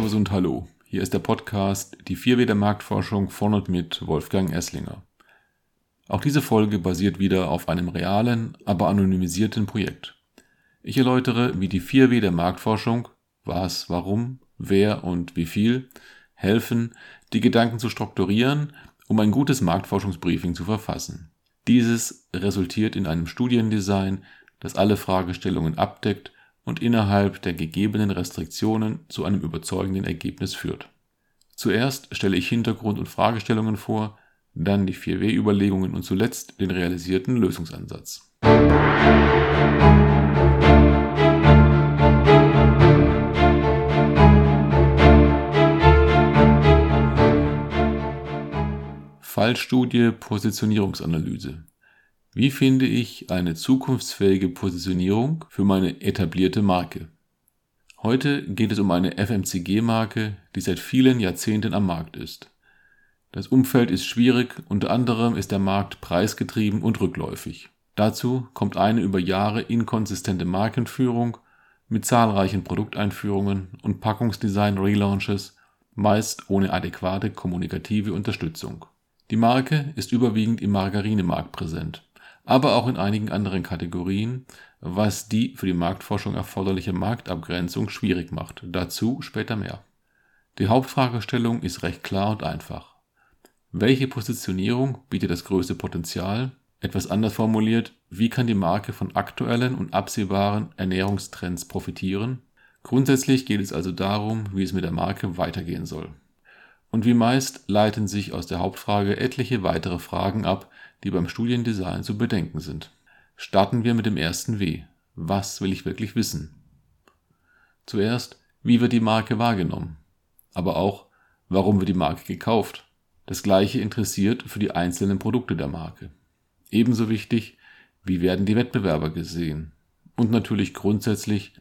Servus und Hallo. Hier ist der Podcast Die 4W der Marktforschung von und mit Wolfgang Esslinger. Auch diese Folge basiert wieder auf einem realen, aber anonymisierten Projekt. Ich erläutere, wie die 4W der Marktforschung, was, warum, wer und wie viel, helfen, die Gedanken zu strukturieren, um ein gutes Marktforschungsbriefing zu verfassen. Dieses resultiert in einem Studiendesign, das alle Fragestellungen abdeckt und innerhalb der gegebenen Restriktionen zu einem überzeugenden Ergebnis führt. Zuerst stelle ich Hintergrund und Fragestellungen vor, dann die 4W-Überlegungen und zuletzt den realisierten Lösungsansatz. Fallstudie Positionierungsanalyse wie finde ich eine zukunftsfähige Positionierung für meine etablierte Marke? Heute geht es um eine FMCG-Marke, die seit vielen Jahrzehnten am Markt ist. Das Umfeld ist schwierig, unter anderem ist der Markt preisgetrieben und rückläufig. Dazu kommt eine über Jahre inkonsistente Markenführung mit zahlreichen Produkteinführungen und Packungsdesign-Relaunches, meist ohne adäquate kommunikative Unterstützung. Die Marke ist überwiegend im Margarinemarkt präsent aber auch in einigen anderen Kategorien, was die für die Marktforschung erforderliche Marktabgrenzung schwierig macht. Dazu später mehr. Die Hauptfragestellung ist recht klar und einfach. Welche Positionierung bietet das größte Potenzial? Etwas anders formuliert, wie kann die Marke von aktuellen und absehbaren Ernährungstrends profitieren? Grundsätzlich geht es also darum, wie es mit der Marke weitergehen soll. Und wie meist leiten sich aus der Hauptfrage etliche weitere Fragen ab, die beim Studiendesign zu bedenken sind. Starten wir mit dem ersten W. Was will ich wirklich wissen? Zuerst, wie wird die Marke wahrgenommen? Aber auch, warum wird die Marke gekauft? Das gleiche interessiert für die einzelnen Produkte der Marke. Ebenso wichtig, wie werden die Wettbewerber gesehen? Und natürlich grundsätzlich,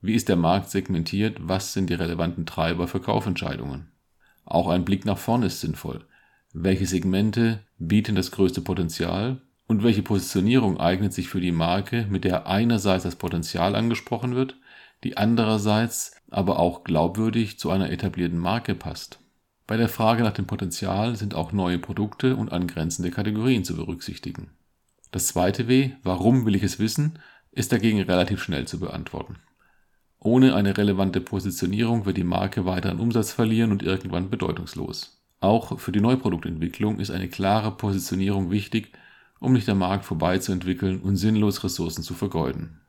wie ist der Markt segmentiert? Was sind die relevanten Treiber für Kaufentscheidungen? Auch ein Blick nach vorn ist sinnvoll. Welche Segmente bieten das größte Potenzial und welche Positionierung eignet sich für die Marke, mit der einerseits das Potenzial angesprochen wird, die andererseits aber auch glaubwürdig zu einer etablierten Marke passt. Bei der Frage nach dem Potenzial sind auch neue Produkte und angrenzende Kategorien zu berücksichtigen. Das zweite W, warum will ich es wissen, ist dagegen relativ schnell zu beantworten. Ohne eine relevante Positionierung wird die Marke weiter an Umsatz verlieren und irgendwann bedeutungslos. Auch für die Neuproduktentwicklung ist eine klare Positionierung wichtig, um nicht am Markt vorbeizuentwickeln und sinnlos Ressourcen zu vergeuden.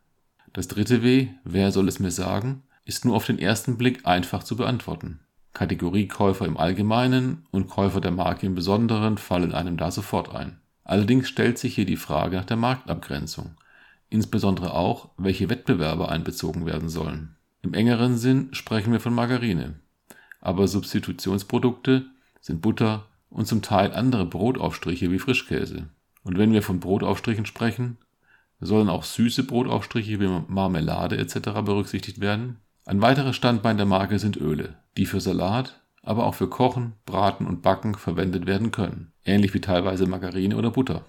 Das dritte W, wer soll es mir sagen, ist nur auf den ersten Blick einfach zu beantworten. Kategoriekäufer im Allgemeinen und Käufer der Marke im Besonderen fallen einem da sofort ein. Allerdings stellt sich hier die Frage nach der Marktabgrenzung, insbesondere auch, welche Wettbewerber einbezogen werden sollen. Im engeren Sinn sprechen wir von Margarine, aber Substitutionsprodukte sind Butter und zum Teil andere Brotaufstriche wie Frischkäse. Und wenn wir von Brotaufstrichen sprechen, sollen auch süße Brotaufstriche wie Marmelade etc. berücksichtigt werden. Ein weiteres Standbein der Marke sind Öle, die für Salat, aber auch für Kochen, Braten und Backen verwendet werden können, ähnlich wie teilweise Margarine oder Butter.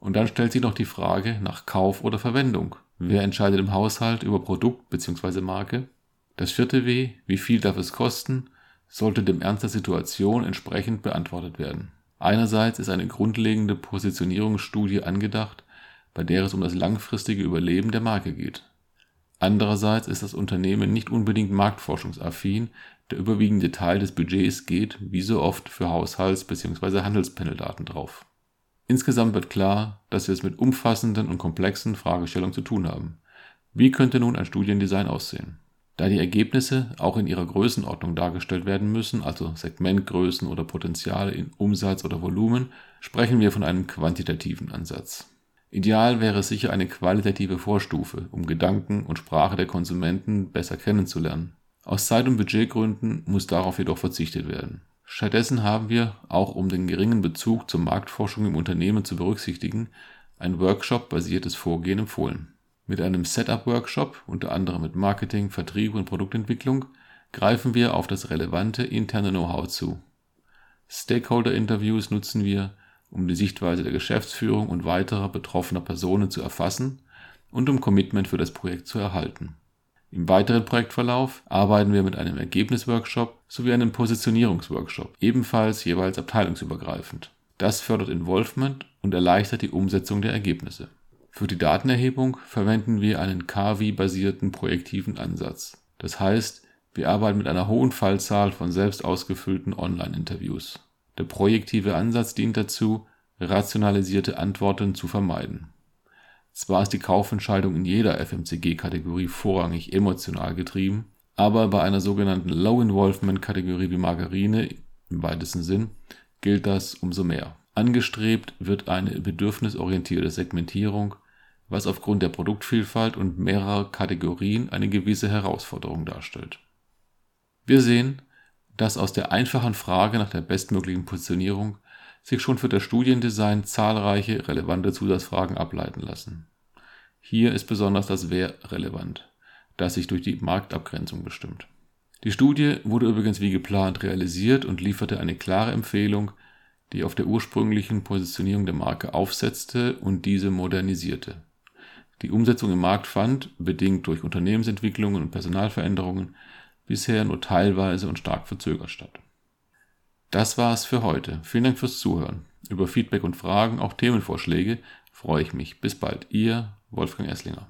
Und dann stellt sich noch die Frage nach Kauf oder Verwendung. Wer entscheidet im Haushalt über Produkt bzw. Marke? Das vierte W, wie viel darf es kosten sollte dem Ernst der Situation entsprechend beantwortet werden. Einerseits ist eine grundlegende Positionierungsstudie angedacht, bei der es um das langfristige Überleben der Marke geht. Andererseits ist das Unternehmen nicht unbedingt marktforschungsaffin, der überwiegende Teil des Budgets geht, wie so oft, für Haushalts- bzw. Handelspaneldaten drauf. Insgesamt wird klar, dass wir es mit umfassenden und komplexen Fragestellungen zu tun haben. Wie könnte nun ein Studiendesign aussehen? Da die Ergebnisse auch in ihrer Größenordnung dargestellt werden müssen, also Segmentgrößen oder Potenziale in Umsatz oder Volumen, sprechen wir von einem quantitativen Ansatz. Ideal wäre sicher eine qualitative Vorstufe, um Gedanken und Sprache der Konsumenten besser kennenzulernen. Aus Zeit- und Budgetgründen muss darauf jedoch verzichtet werden. Stattdessen haben wir, auch um den geringen Bezug zur Marktforschung im Unternehmen zu berücksichtigen, ein Workshop-basiertes Vorgehen empfohlen mit einem Setup-Workshop, unter anderem mit Marketing, Vertrieb und Produktentwicklung, greifen wir auf das relevante interne Know-how zu. Stakeholder-Interviews nutzen wir, um die Sichtweise der Geschäftsführung und weiterer betroffener Personen zu erfassen und um Commitment für das Projekt zu erhalten. Im weiteren Projektverlauf arbeiten wir mit einem Ergebnisworkshop sowie einem Positionierungsworkshop, ebenfalls jeweils abteilungsübergreifend. Das fördert Involvement und erleichtert die Umsetzung der Ergebnisse. Für die Datenerhebung verwenden wir einen KV-basierten projektiven Ansatz. Das heißt, wir arbeiten mit einer hohen Fallzahl von selbst ausgefüllten Online-Interviews. Der projektive Ansatz dient dazu, rationalisierte Antworten zu vermeiden. Zwar ist die Kaufentscheidung in jeder FMCG-Kategorie vorrangig emotional getrieben, aber bei einer sogenannten Low-Involvement-Kategorie wie Margarine im weitesten Sinn gilt das umso mehr. Angestrebt wird eine bedürfnisorientierte Segmentierung, was aufgrund der Produktvielfalt und mehrerer Kategorien eine gewisse Herausforderung darstellt. Wir sehen, dass aus der einfachen Frage nach der bestmöglichen Positionierung sich schon für das Studiendesign zahlreiche relevante Zusatzfragen ableiten lassen. Hier ist besonders das Wer relevant, das sich durch die Marktabgrenzung bestimmt. Die Studie wurde übrigens wie geplant realisiert und lieferte eine klare Empfehlung, die auf der ursprünglichen Positionierung der Marke aufsetzte und diese modernisierte. Die Umsetzung im Markt fand, bedingt durch Unternehmensentwicklungen und Personalveränderungen, bisher nur teilweise und stark verzögert statt. Das war's für heute. Vielen Dank fürs Zuhören. Über Feedback und Fragen, auch Themenvorschläge, freue ich mich. Bis bald. Ihr Wolfgang Esslinger.